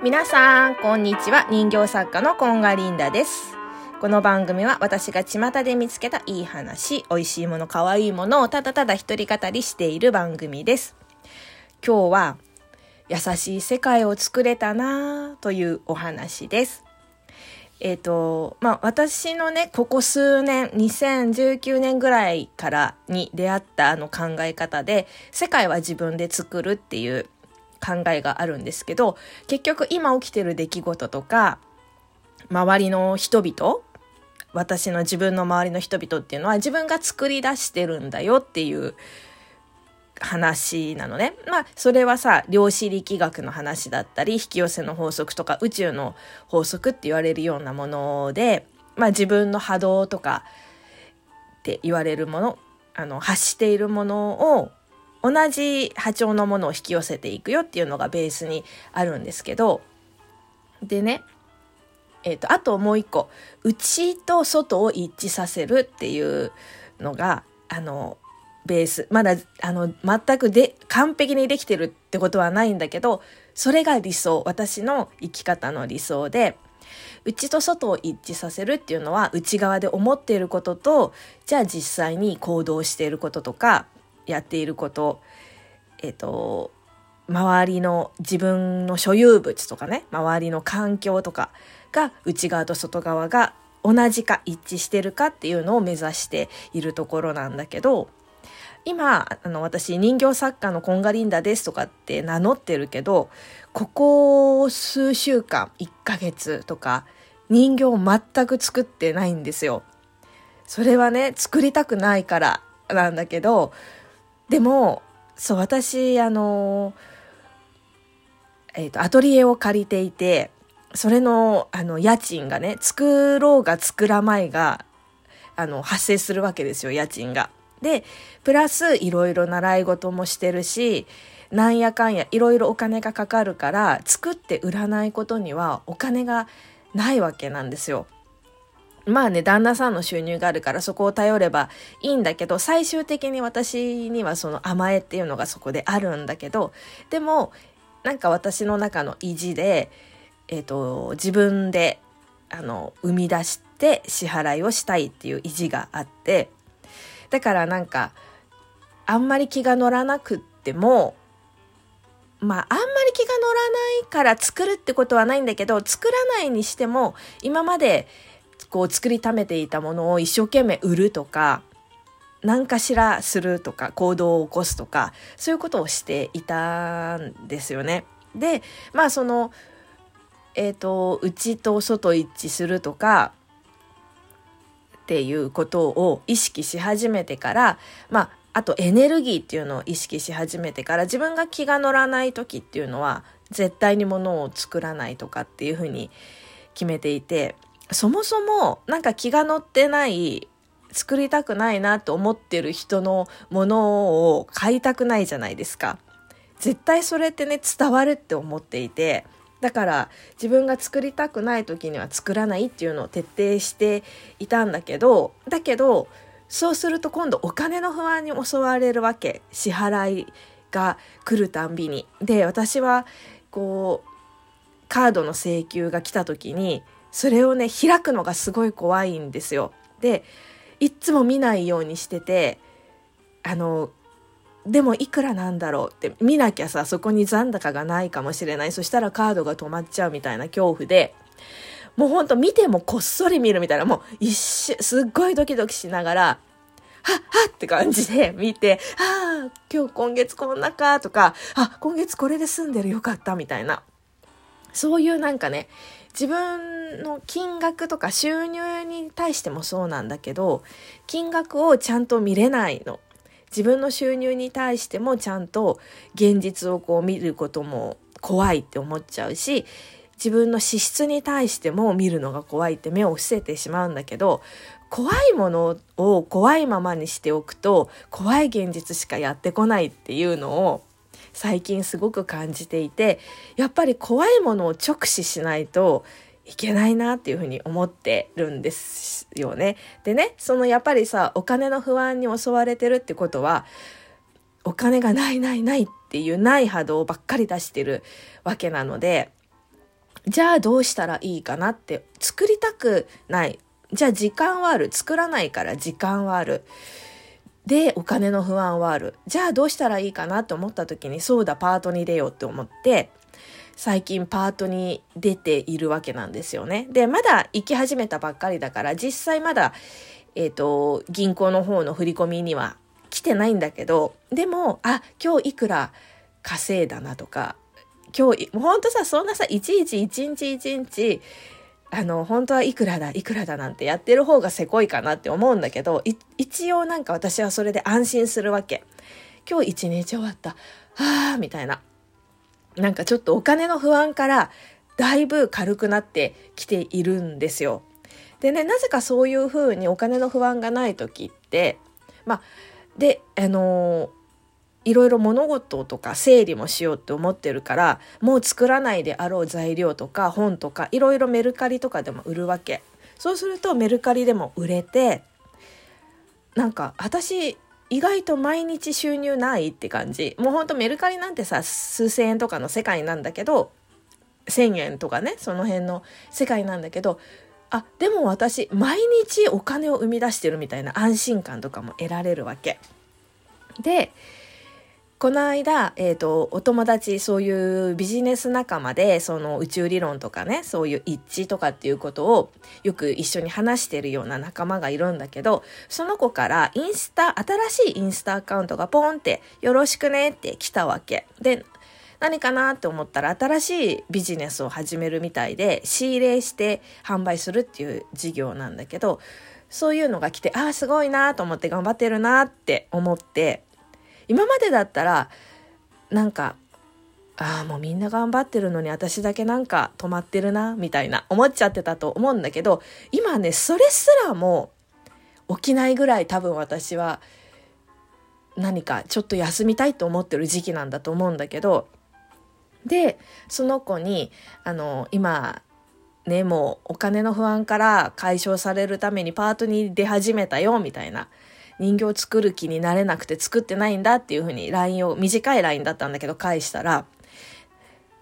皆さん、こんにちは。人形作家のコンガリンダです。この番組は私が巷で見つけたいい話、美味しいもの、可愛いものをただただ一人語りしている番組です。今日は、優しい世界を作れたなぁというお話です。えっ、と、まあ、私のね、ここ数年、2019年ぐらいからに出会ったあの考え方で、世界は自分で作るっていう考えがあるんですけど、結局今起きてる出来事とか、周りの人々、私の自分の周りの人々っていうのは自分が作り出してるんだよっていう話なのね。まあ、それはさ、量子力学の話だったり、引き寄せの法則とか宇宙の法則って言われるようなもので、まあ自分の波動とかって言われるもの、あの、発しているものを同じ波長のものを引き寄せていくよっていうのがベースにあるんですけど、でね、えっ、と、あともう一個、内と外を一致させるっていうのが、あの、ベース。まだ、あの、全くで、完璧にできてるってことはないんだけど、それが理想。私の生き方の理想で、内と外を一致させるっていうのは、内側で思っていることと、じゃあ実際に行動していることとか、やっていること、えっ、と、周りの自分の所有物とかね、周りの環境とかが内側と外側が同じか一致してるかっていうのを目指しているところなんだけど、今、あの、私人形作家のコンガリンダですとかって名乗ってるけど、ここ数週間、1ヶ月とか、人形を全く作ってないんですよ。それはね、作りたくないからなんだけど、でも、そう、私、あの、えっ、と、アトリエを借りていて、それの、あの、家賃がね、作ろうが作らないが、あの、発生するわけですよ、家賃が。で、プラス、いろいろ習い事もしてるし、なんやかんや、いろいろお金がかかるから、作って売らないことにはお金がないわけなんですよ。まあね、旦那さんの収入があるからそこを頼ればいいんだけど、最終的に私にはその甘えっていうのがそこであるんだけど、でも、なんか私の中の意地で、えっ、と、自分で、あの、生み出して支払いをしたいっていう意地があって、だからなんか、あんまり気が乗らなくっても、まあ、あんまり気が乗らないから作るってことはないんだけど、作らないにしても、今までこう作りためていたものを一生懸命売るとか、何かしらするとか、行動を起こすとか、そういうことをしていたんですよね。で、まあその、えっ、と、内と外一致するとか、っていうことを意識し始めてから、まあ、あとエネルギーっていうのを意識し始めてから、自分が気が乗らない時っていうのは、絶対にものを作らないとかっていうふうに決めていて、そもそもなんか気が乗ってない、作りたくないなと思ってる人のものを買いたくないじゃないですか。絶対それってね、伝わるって思っていて、だから自分が作りたくない時には作らないっていうのを徹底していたんだけど、だけど、そうすると今度お金の不安に襲われるわけ。支払いが来るたんびに。で、私はこう、カードの請求が来た時に、それをね、開くのがすごい怖いんですよ。で、いっつも見ないようにしてて、あの、でもいくらなんだろうって見なきゃさ、そこに残高がないかもしれない。そしたらカードが止まっちゃうみたいな恐怖で、もうほんと見てもこっそり見るみたいな、もう一瞬、すっごいドキドキしながら、はっはっって感じで見て、ああ、今日今月こんなかとか、あ、今月これで済んでるよかったみたいな。そういうなんかね、自分の金額とか収入に対してもそうなんだけど、金額をちゃんと見れないの。自分の収入に対してもちゃんと現実をこう見ることも怖いって思っちゃうし、自分の資質に対しても見るのが怖いって目を伏せてしまうんだけど、怖いものを怖いままにしておくと、怖い現実しかやってこないっていうのを最近すごく感じていて、やっぱり怖いものを直視しないといけないなっていうふうに思ってるんですよね。でね、そのやっぱりさ、お金の不安に襲われてるってことは、お金がないないないっていうない波動ばっかり出してるわけなので、じゃあどうしたらいいかなって作りたくない。じゃあ時間はある。作らないから時間はある。でお金の不安はあるじゃあどうしたらいいかなと思った時にそうだパートに出ようって思って最近パートに出ているわけなんですよね。で、まだ行き始めたばっかりだから、実際まだ、えっ、ー、と、銀行の方の振り込みには来てないんだけど、でも、あ、今日いくら稼いだなとか、今日、ほんとさ、そんなさ、いちいち一日一日、あの、本当はいくらだ、いくらだなんてやってる方がせこいかなって思うんだけど、一応なんか私はそれで安心するわけ。今日一日終わった。はあみたいな。なんかちょっとお金の不安からだいぶ軽くなってきているんですよ。でね、なぜかそういうふうにお金の不安がない時って、まあ、で、あのー、いろいろ物事とか整理もしようって思ってるからもう作らないであろう材料とか本とかいろいろメルカリとかでも売るわけそうするとメルカリでも売れてなんか私意外と毎日収入ないって感じもうほんとメルカリなんてさ数千円とかの世界なんだけど1,000円とかねその辺の世界なんだけどあでも私毎日お金を生み出してるみたいな安心感とかも得られるわけ。でこの間、えっ、ー、と、お友達、そういうビジネス仲間で、その宇宙理論とかね、そういう一致とかっていうことをよく一緒に話してるような仲間がいるんだけど、その子からインスタ、新しいインスタアカウントがポンってよろしくねって来たわけ。で、何かなって思ったら新しいビジネスを始めるみたいで仕入れして販売するっていう事業なんだけど、そういうのが来て、ああ、すごいなと思って頑張ってるなって思って、今までだったらなんかああもうみんな頑張ってるのに私だけなんか止まってるなみたいな思っちゃってたと思うんだけど今ねそれすらも起きないぐらい多分私は何かちょっと休みたいと思ってる時期なんだと思うんだけどでその子にあの今ねもうお金の不安から解消されるためにパートに出始めたよみたいな。人形作る気になれなくて作ってないんだっていうふうに LINE を、短い LINE だったんだけど返したら、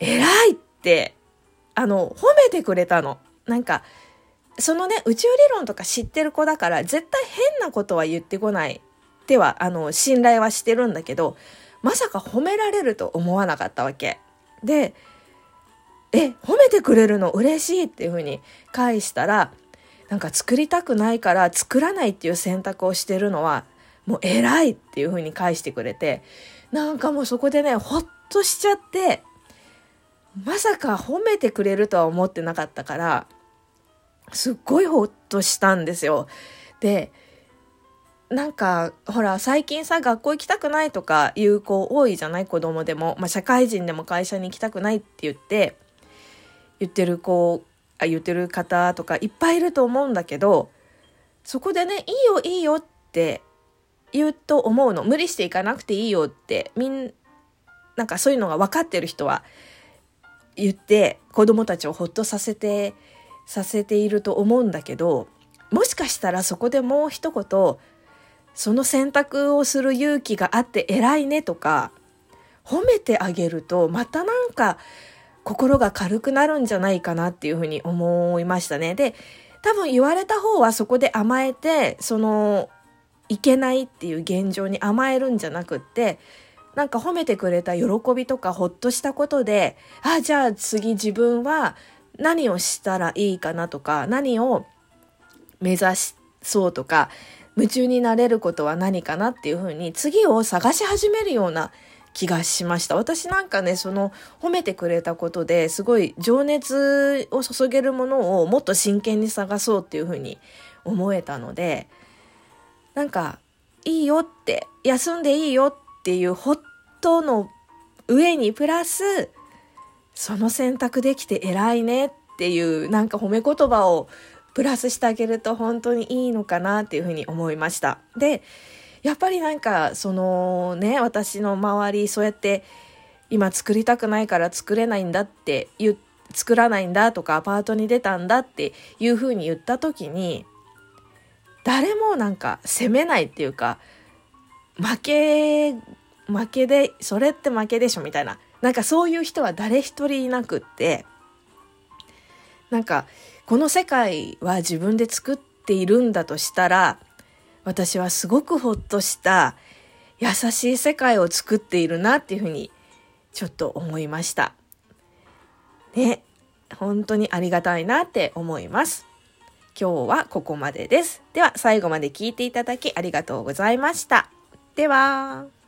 偉いって、あの、褒めてくれたの。なんか、そのね、宇宙理論とか知ってる子だから、絶対変なことは言ってこないっては、あの、信頼はしてるんだけど、まさか褒められると思わなかったわけ。で、え、褒めてくれるの嬉しいっていうふうに返したら、なんか作りたくないから作らないっていう選択をしてるのはもう偉いっていう風に返してくれてなんかもうそこでねほっとしちゃってまさか褒めてくれるとは思ってなかったからすっごいほっとしたんですよ。でなんかほら最近さ学校行きたくないとかいう子多いじゃない？子供でも、まあ、社会人でも会社に行きたくないって言って言ってる子言ってる方とかいっぱいいると思うんだけどそこでね「いいよいいよ」って言うと思うの。無理していかなくていいよってみんなんかそういうのが分かってる人は言って子供たちをほっとさせてさせていると思うんだけどもしかしたらそこでもう一言その選択をする勇気があって偉いねとか褒めてあげるとまたなんか心が軽くなるんじゃないかなっていうふうに思いましたね。で、多分言われた方はそこで甘えて、その、いけないっていう現状に甘えるんじゃなくって、なんか褒めてくれた喜びとかほっとしたことで、あ、じゃあ次自分は何をしたらいいかなとか、何を目指そうとか、夢中になれることは何かなっていうふうに次を探し始めるような気がしました。私なんかね、その褒めてくれたことですごい情熱を注げるものをもっと真剣に探そうっていうふうに思えたので、なんかいいよって、休んでいいよっていうホットの上にプラス、その選択できて偉いねっていうなんか褒め言葉をプラスしてあげると本当にいいのかなっていうふうに思いました。で、やっぱりなんかそのね私の周りそうやって今作りたくないから作れないんだって言作らないんだとかアパートに出たんだっていうふうに言った時に誰もなんか責めないっていうか負け負けでそれって負けでしょみたいな。なんかそういう人は誰一人いなくってなんか、この世界は自分で作っているんだとしたら、私はすごくほっとした優しい世界を作っているなっていうふうにちょっと思いました。ね、本当にありがたいなって思います。今日はここまでです。では最後まで聞いていただきありがとうございました。では。